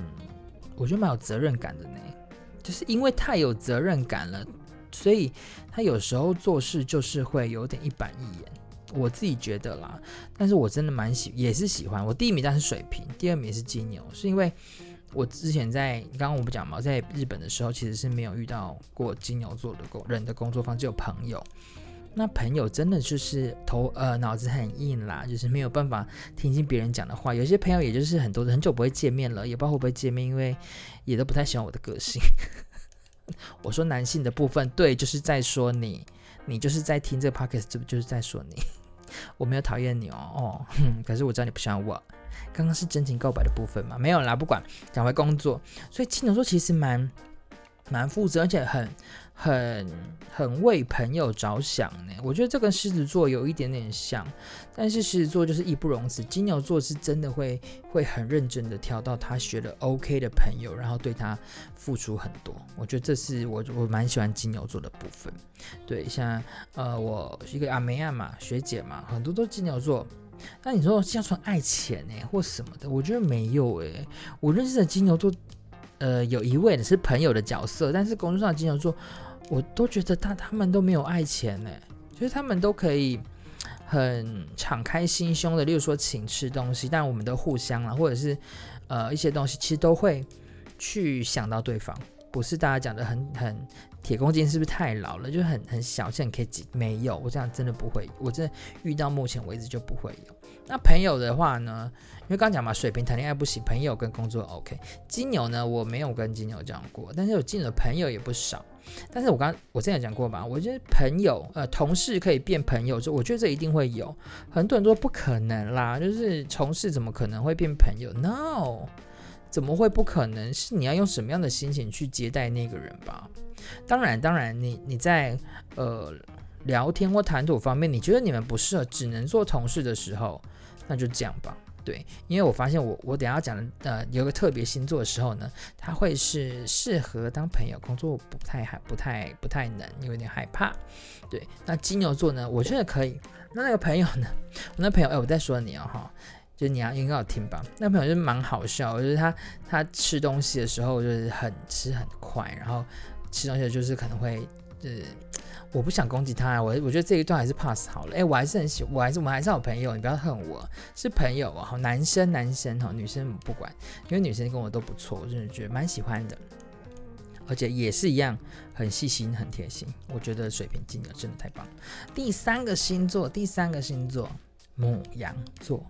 A: 我觉得蛮有责任感的呢，就是因为太有责任感了，所以他有时候做事就是会有点一板一眼。我自己觉得啦，但是我真的蛮喜，也是喜欢。我第一名当然是水瓶，第二名是金牛，是因为我之前在刚刚我不讲嘛，在日本的时候其实是没有遇到过金牛座的工人的工作方，只有朋友。那朋友真的就是头呃脑子很硬啦，就是没有办法听进别人讲的话。有些朋友也就是很多很久不会见面了，也不知道会不会见面，因为也都不太喜欢我的个性。(laughs) 我说男性的部分，对，就是在说你，你就是在听这 podcast，这不就是在说你？我没有讨厌你哦，哦，哼，可是我知道你不喜欢我。刚刚是真情告白的部分嘛？没有啦，不管，讲回工作。所以金牛座其实蛮蛮负责，而且很。很很为朋友着想呢，我觉得这跟狮子座有一点点像，但是狮子座就是义不容辞，金牛座是真的会会很认真的挑到他觉得 OK 的朋友，然后对他付出很多。我觉得这是我我蛮喜欢金牛座的部分。对，像呃我一个阿梅亚嘛学姐嘛，很多都金牛座。那你说像说爱钱呢或什么的，我觉得没有诶。我认识的金牛座。呃，有一位呢是朋友的角色，但是工作上的金牛座，我都觉得他他们都没有爱钱呢，就是他们都可以很敞开心胸的，例如说请吃东西，但我们都互相了，或者是呃一些东西，其实都会去想到对方，不是大家讲的很很铁公鸡是不是太老了，就很很小气很 K 级，没有，我这样真的不会，我真的遇到目前为止就不会有。那朋友的话呢？因为刚刚讲嘛，水瓶谈恋爱不行，朋友跟工作 OK。金牛呢，我没有跟金牛讲过，但是有金牛的朋友也不少。但是我刚我之前讲过吧，我觉得朋友呃同事可以变朋友，就我觉得这一定会有。很多人说不可能啦，就是同事怎么可能会变朋友？No，怎么会不可能？是你要用什么样的心情去接待那个人吧？当然，当然你，你在呃聊天或谈吐方面，你觉得你们不适合，只能做同事的时候。那就这样吧，对，因为我发现我我等下讲的呃有个特别星座的时候呢，他会是适合当朋友，工作不太害不太不太能，有点害怕。对，那金牛座呢，我觉得可以。那那个朋友呢，(laughs) 我那朋友哎，我在说你哦哈，就你要应该有听吧。那朋友就是蛮好笑，就是他他吃东西的时候就是很吃很快，然后吃东西就是可能会就是。我不想攻击他，我我觉得这一段还是 pass 好了。哎，我还是很喜，我还是我们还是好朋友，你不要恨我，是朋友啊。好，男生男生哈，女生不管，因为女生跟我都不错，我真的觉得蛮喜欢的，而且也是一样很细心很贴心。我觉得水瓶金牛真的太棒。第三个星座，第三个星座牧羊座，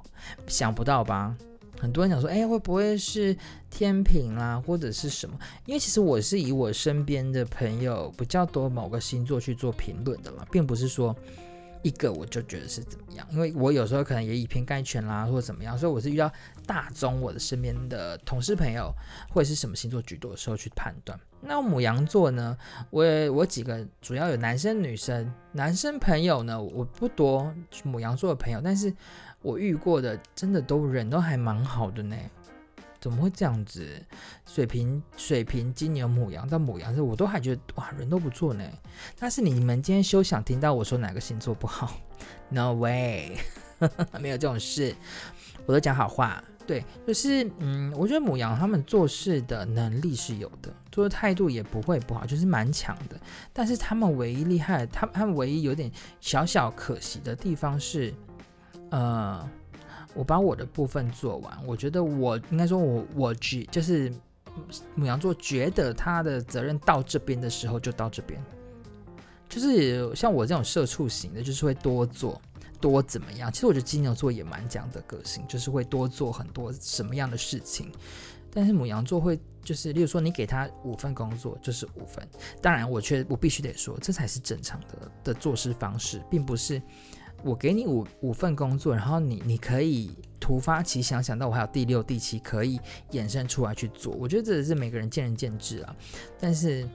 A: 想不到吧？很多人想说，哎，会不会是天平啦，或者是什么？因为其实我是以我身边的朋友比较多某个星座去做评论的嘛，并不是说一个我就觉得是怎么样。因为我有时候可能也以偏概全啦，或者怎么样，所以我是遇到大宗我的身边的同事朋友或者是什么星座居多的时候去判断。那母羊座呢，我我几个主要有男生女生，男生朋友呢我不多，母羊座的朋友，但是。我遇过的真的都人都还蛮好的呢，怎么会这样子？水瓶、水瓶、金牛、母羊到母羊，这我都还觉得哇，人都不错呢。但是你们今天休想听到我说哪个星座不好？No way，(laughs) 没有这种事，我都讲好话。对，就是嗯，我觉得母羊他们做事的能力是有的，做的态度也不会不好，就是蛮强的。但是他们唯一厉害，他他们唯一有点小小可惜的地方是。呃，我把我的部分做完，我觉得我应该说我，我我觉就是母羊座觉得他的责任到这边的时候就到这边，就是像我这种社畜型的，就是会多做多怎么样。其实我觉得金牛座也蛮讲的个性，就是会多做很多什么样的事情。但是母羊座会就是，例如说你给他五份工作就是五份，当然我却我必须得说，这才是正常的的做事方式，并不是。我给你五五份工作，然后你你可以突发奇想想到我还有第六、第七可以衍生出来去做。我觉得这是每个人见仁见智啊，但是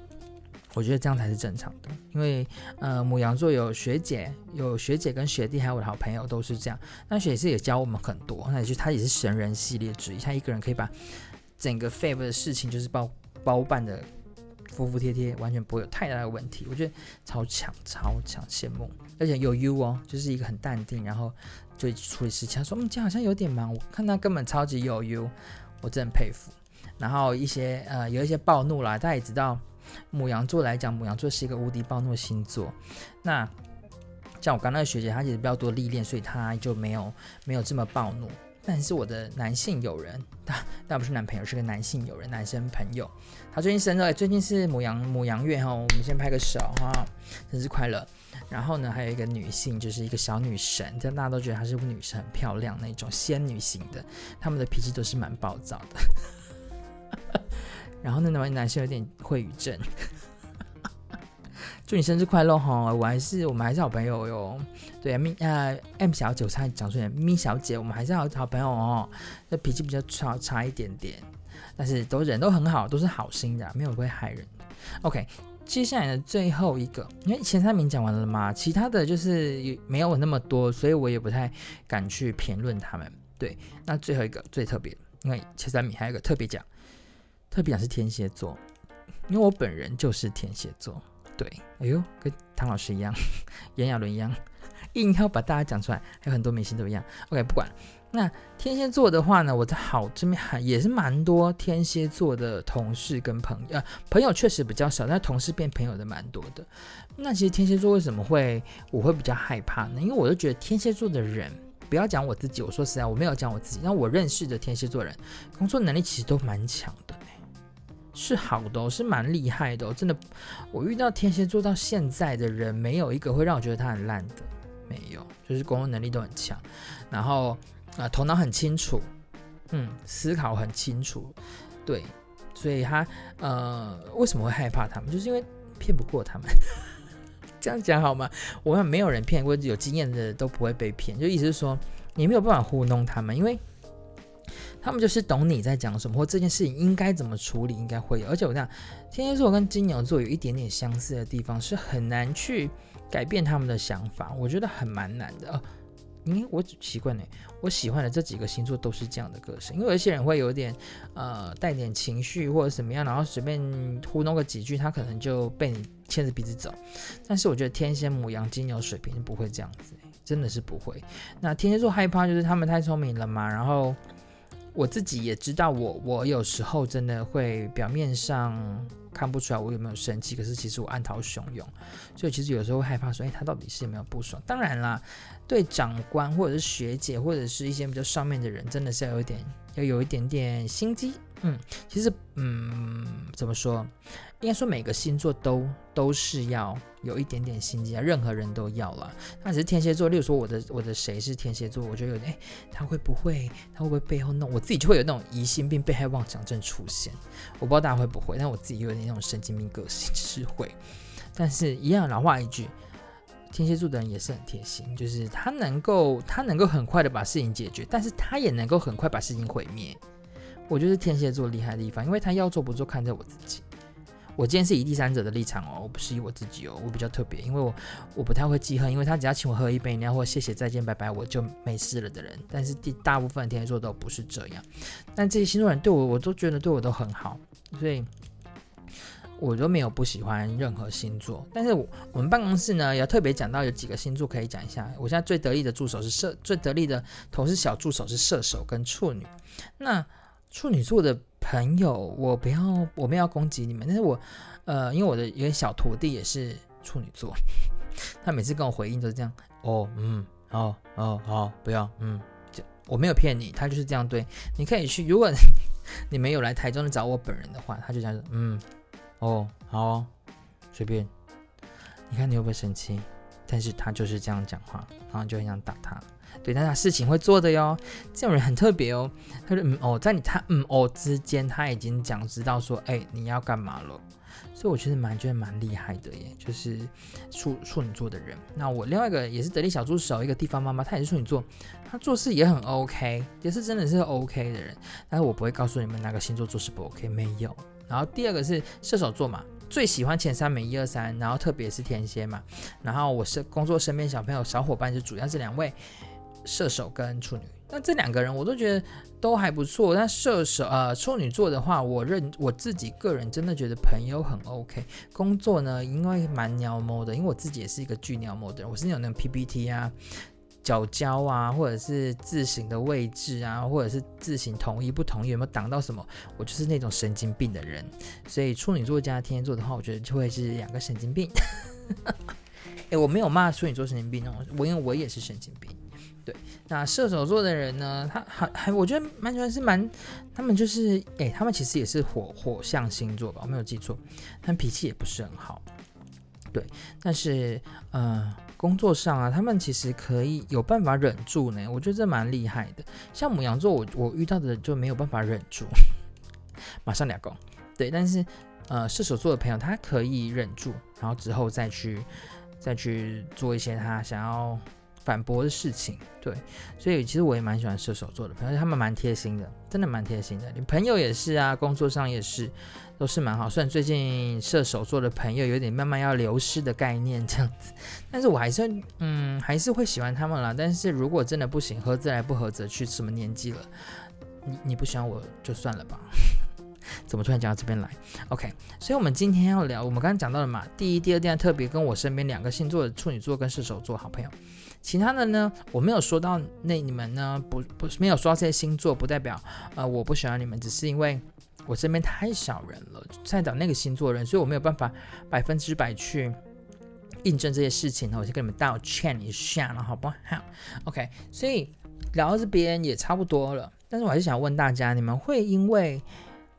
A: 我觉得这样才是正常的。因为呃，母羊座有学姐、有学姐跟学弟，还有我的好朋友都是这样。那学姐也教我们很多，那也就他也是神人系列之一，他一个人可以把整个 Fave 的事情就是包包办的。服服帖帖，完全不会有太大的问题。我觉得超强，超强，羡慕。而且有 U 哦，就是一个很淡定，然后就处理事情。他说：“嗯，今天好像有点忙。”我看他根本超级有 U，我真的佩服。然后一些呃，有一些暴怒啦，大家也知道，母羊座来讲，母羊座是一个无敌暴怒的星座。那像我刚刚那个学姐，她其实比较多历练，所以她就没有没有这么暴怒。但是我的男性友人，他但不是男朋友，是个男性友人，男生朋友。他最近生日，最近是母羊母羊月哈，我们先拍个手哈，生日快乐。然后呢，还有一个女性，就是一个小女神，这样大家都觉得她是女神，很漂亮那种仙女型的。他们的脾气都是蛮暴躁的。(laughs) 然后那那位男生有点会语症。(laughs) 祝你生日快乐哈！我还是我们还是好朋友哟。对啊，咪呃 M 小姐，我差点讲出来，咪小姐，我们还是好好朋友哦。那脾气比较差差一点点，但是都人都很好，都是好心的，没有会害人。OK，接下来的最后一个，因为前三名讲完了嘛，其他的就是没有那么多，所以我也不太敢去评论他们。对，那最后一个最特别，因为前三名还有一个特别奖，特别奖是天蝎座，因为我本人就是天蝎座。对，哎呦，跟唐老师一样，炎亚纶一样，硬要把大家讲出来，还有很多明星都一样。OK，不管。那天蝎座的话呢，我的好这边还也是蛮多天蝎座的同事跟朋友，朋友确实比较少，但同事变朋友的蛮多的。那其实天蝎座为什么会我会比较害怕呢？因为我就觉得天蝎座的人，不要讲我自己，我说实在，我没有讲我自己，那我认识的天蝎座人，工作能力其实都蛮强的。是好的，是蛮厉害的，真的。我遇到天蝎座到现在的人，没有一个会让我觉得他很烂的，没有，就是工作能力都很强，然后啊、头脑很清楚，嗯，思考很清楚，对，所以他呃，为什么会害怕他们？就是因为骗不过他们。(laughs) 这样讲好吗？我们没有人骗过，有经验的都不会被骗，就意思是说，你没有办法糊弄他们，因为。他们就是懂你在讲什么，或这件事情应该怎么处理，应该会有。而且我讲，天蝎座跟金牛座有一点点相似的地方，是很难去改变他们的想法。我觉得很蛮难的。因为我奇怪呢，我喜欢的这几个星座都是这样的个性。因为有些人会有点呃带点情绪或者什么样，然后随便糊弄个几句，他可能就被你牵着鼻子走。但是我觉得天蝎、母羊、金牛、水瓶不会这样子，真的是不会。那天蝎座害怕就是他们太聪明了嘛，然后。我自己也知道我，我有时候真的会表面上看不出来我有没有生气，可是其实我暗涛汹涌，所以其实有时候会害怕说，哎，他到底是有没有不爽？当然啦，对长官或者是学姐或者是一些比较上面的人，真的是要有点，要有一点点心机。嗯，其实，嗯，怎么说？应该说每个星座都都是要有一点点心机啊，任何人都要了。那只是天蝎座，例如说我的我的谁是天蝎座，我觉得有点，哎，他会不会他会不会背后弄？我自己就会有那种疑心病、被害妄想症出现。我不知道大家会不会，但我自己有点那种神经病个性，是会。但是，一样老话一句，天蝎座的人也是很贴心，就是他能够他能够很快的把事情解决，但是他也能够很快把事情毁灭。我就是天蝎座厉害的地方，因为他要做不做，看着我自己。我今天是以第三者的立场哦，我不是以我自己哦，我比较特别，因为我我不太会记恨，因为他只要请我喝一杯饮料或谢谢再见拜拜，我就没事了的人。但是第大部分天蝎座都不是这样，但这些星座人对我，我都觉得对我都很好，所以我都没有不喜欢任何星座。但是我，我们办公室呢，要特别讲到有几个星座可以讲一下。我现在最得力的助手是射，最得力的同事小助手是射手跟处女。那处女座的朋友，我不要，我没有要攻击你们，但是我，呃，因为我的一个小徒弟也是处女座，(laughs) 他每次跟我回应都是这样，哦，嗯，哦，哦，好，不要，嗯，就我没有骗你，他就是这样对，你可以去，如果 (laughs) 你没有来台中找我本人的话，他就这样，嗯，哦，好哦，随便，你看你会不会生气？但是他就是这样讲话，然后就很想打他。对，但他事情会做的哟，这种人很特别哦。他说嗯哦，在你他嗯哦之间，他已经讲知道说，哎，你要干嘛了。所以我觉得蛮觉得蛮厉害的耶，就是处处女座的人。那我另外一个也是得力小助手，一个地方妈妈，她也是处女座，她做事也很 OK，也是真的是 OK 的人。但是我不会告诉你们哪个星座做事不 OK，没有。然后第二个是射手座嘛。最喜欢前三名一二三，然后特别是天蝎嘛，然后我是工作身边小朋友小伙伴就主要是两位射手跟处女，那这两个人我都觉得都还不错。但射手呃处女座的话，我认我自己个人真的觉得朋友很 OK，工作呢因为蛮鸟毛的，因为我自己也是一个巨鸟毛的人，我是有那种 PPT 啊。角交啊，或者是字形的位置啊，或者是字形同意不同意，有没有挡到什么？我就是那种神经病的人，所以处女座加天蝎座的话，我觉得就会是两个神经病。(laughs) 哎、我没有骂处女座神经病哦，我因为我也是神经病。对，那射手座的人呢，他还还我觉得蛮喜欢是蛮，他们就是哎、他们其实也是火火象星座吧，我没有记错，但脾气也不是很好。对，但是呃。工作上啊，他们其实可以有办法忍住呢，我觉得这蛮厉害的。像母羊座，我我遇到的就没有办法忍住，(laughs) 马上两个。对，但是呃，射手座的朋友他可以忍住，然后之后再去再去做一些他想要反驳的事情。对，所以其实我也蛮喜欢射手座的朋友，他们蛮贴心的，真的蛮贴心的。你朋友也是啊，工作上也是。都是蛮好，虽然最近射手座的朋友有点慢慢要流失的概念这样子，但是我还是嗯还是会喜欢他们啦。但是如果真的不行，合则来不合则去，什么年纪了，你你不喜欢我就算了吧。(laughs) 怎么突然讲到这边来？OK，所以我们今天要聊，我们刚刚讲到了嘛，第一、第二点特别跟我身边两个星座的处女座跟射手座好朋友，其他的呢我没有说到，那你们呢不不没有说到这些星座，不代表呃我不喜欢你们，只是因为。我身边太少人了，在找那个星座人，所以我没有办法百分之百去印证这些事情。我先跟你们道歉一下了，好不好？OK，所以聊到这边也差不多了。但是我还是想问大家，你们会因为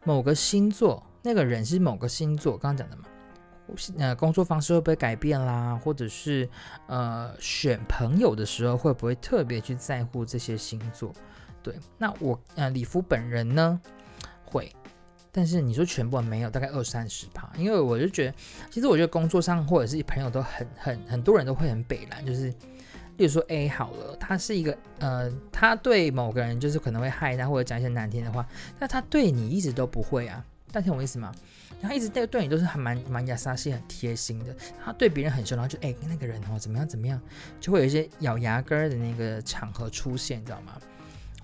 A: 某个星座，那个人是某个星座，刚刚讲的嘛？呃，工作方式会不会改变啦？或者是呃，选朋友的时候会不会特别去在乎这些星座？对，那我呃，里夫本人呢，会。但是你说全部没有，大概二三十趴，因为我就觉得，其实我觉得工作上或者是朋友都很很很多人都会很北烂，就是，例如说 A 好了，他是一个呃，他对某个人就是可能会害他或者讲一些难听的话，但他对你一直都不会啊，大家听我意思吗？然后一直对对你都是还蛮蛮亚莎西很贴心的，他对别人很凶，然后就哎、那个人哦怎么样怎么样，就会有一些咬牙根的那个场合出现，你知道吗？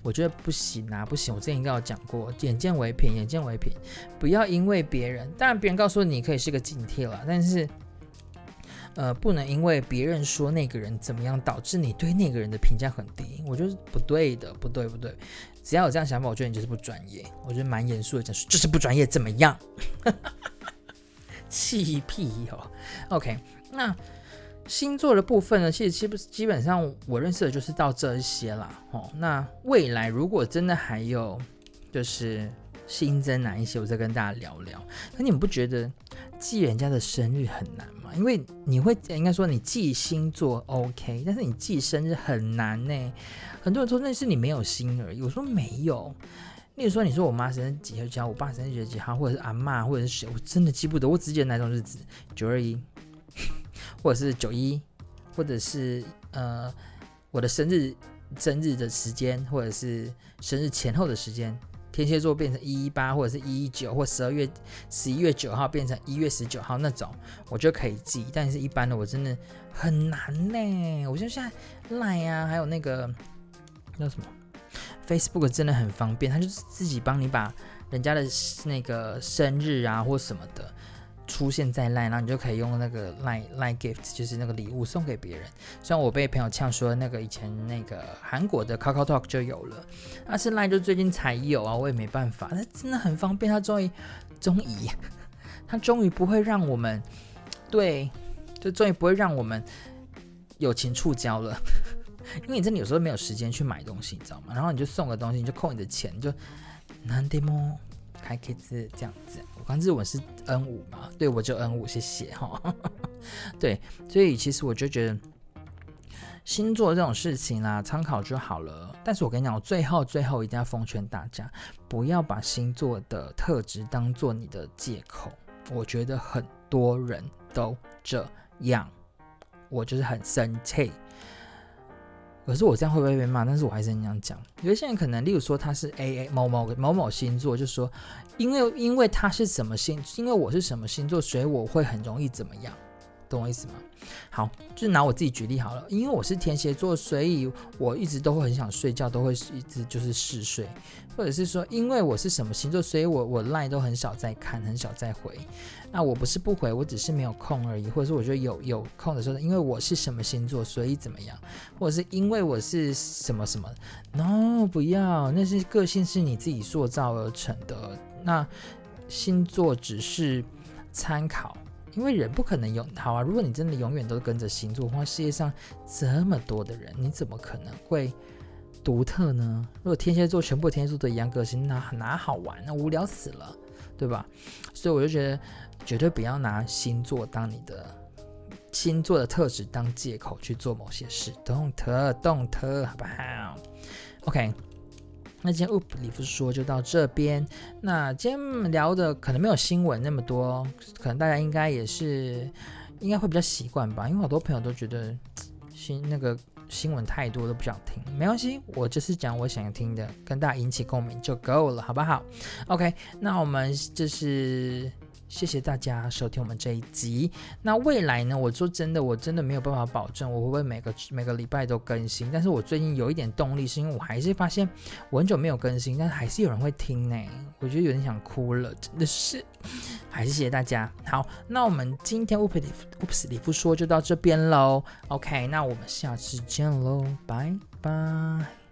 A: 我觉得不行啊，不行！我之前应该有讲过，眼见为凭，眼见为凭，不要因为别人，当然别人告诉你可以是个警惕了，但是，呃，不能因为别人说那个人怎么样，导致你对那个人的评价很低，我觉得不对的，不对不对。只要有这样想法，我觉得你就是不专业。我觉得蛮严肃的讲，就是不专业，怎么样？(laughs) 气屁哦！OK，那。星座的部分呢，其实基本基本上我认识的就是到这一些啦。哦，那未来如果真的还有就是新增哪一些，我再跟大家聊聊。那你们不觉得记人家的生日很难吗？因为你会应该说你记星座 OK，但是你记生日很难呢。很多人说那是你没有心而已。我说没有。例如说你说我妈生日几号几号，我爸生日几号，或者是阿嬷，或者是谁，我真的记不得。我只记得哪种日子，九二一。(laughs) 或者是九一，或者是呃我的生日生日的时间，或者是生日前后的时间，天蝎座变成一一八，或者是一一九，或十二月十一月九号变成一月十九号那种，我就可以记。但是一般的我真的很难呢。我觉得现在赖啊，还有那个叫什么 Facebook 真的很方便，它就是自己帮你把人家的那个生日啊或什么的。出现在 LINE，然后你就可以用那个 LINE LINE gift，就是那个礼物送给别人。虽然我被朋友呛说那个以前那个韩国的 Kakao Talk 就有了，但是 LINE 就最近才有啊，我也没办法。那真的很方便，它终于终于，(laughs) 它终于不会让我们对，就终于不会让我们友情触礁了。(laughs) 因为你真的有时候没有时间去买东西，你知道吗？然后你就送个东西，你就扣你的钱，就难得么？还可以是这样子，刚日文是 N 五嘛？对，我就 N 五，谢谢哈。(laughs) 对，所以其实我就觉得星座这种事情啦，参考就好了。但是我跟你讲，我最后最后一定要奉劝大家，不要把星座的特质当做你的借口。我觉得很多人都这样，我就是很生气。可是我这样会不会被骂？但是我还是很想讲，有些人可能，例如说他是 A A 某某某某星座，就说因为因为他是什么星，因为我是什么星座，所以我会很容易怎么样。懂我意思吗？好，就拿我自己举例好了。因为我是天蝎座，所以我一直都会很想睡觉，都会一直就是嗜睡，或者是说，因为我是什么星座，所以我我 line 都很少在看，很少在回。那我不是不回，我只是没有空而已。或者是我觉得有有空的时候，因为我是什么星座，所以怎么样？或者是因为我是什么什么？No，不要，那是个性是你自己塑造而成的。那星座只是参考。因为人不可能永好啊！如果你真的永远都跟着星座的话，世界上这么多的人，你怎么可能会独特呢？如果天蝎座全部天蝎座都一样个性，那哪好玩？那无聊死了，对吧？所以我就觉得，绝对不要拿星座当你的星座的特质当借口去做某些事，Don't don't 好不好？OK。那今天 UP 里夫说就到这边。那今天聊的可能没有新闻那么多，可能大家应该也是应该会比较习惯吧。因为好多朋友都觉得新那个新闻太多都不想听，没关系，我就是讲我想听的，跟大家引起共鸣就够了，好不好？OK，那我们就是。谢谢大家收听我们这一集。那未来呢？我说真的，我真的没有办法保证我会不会每个每个礼拜都更新。但是我最近有一点动力，是因为我还是发现我很久没有更新，但是还是有人会听呢。我觉得有点想哭了，真的是。还是谢谢大家。好，那我们今天乌普里乌普斯里夫说就到这边喽。OK，那我们下次见喽，拜拜。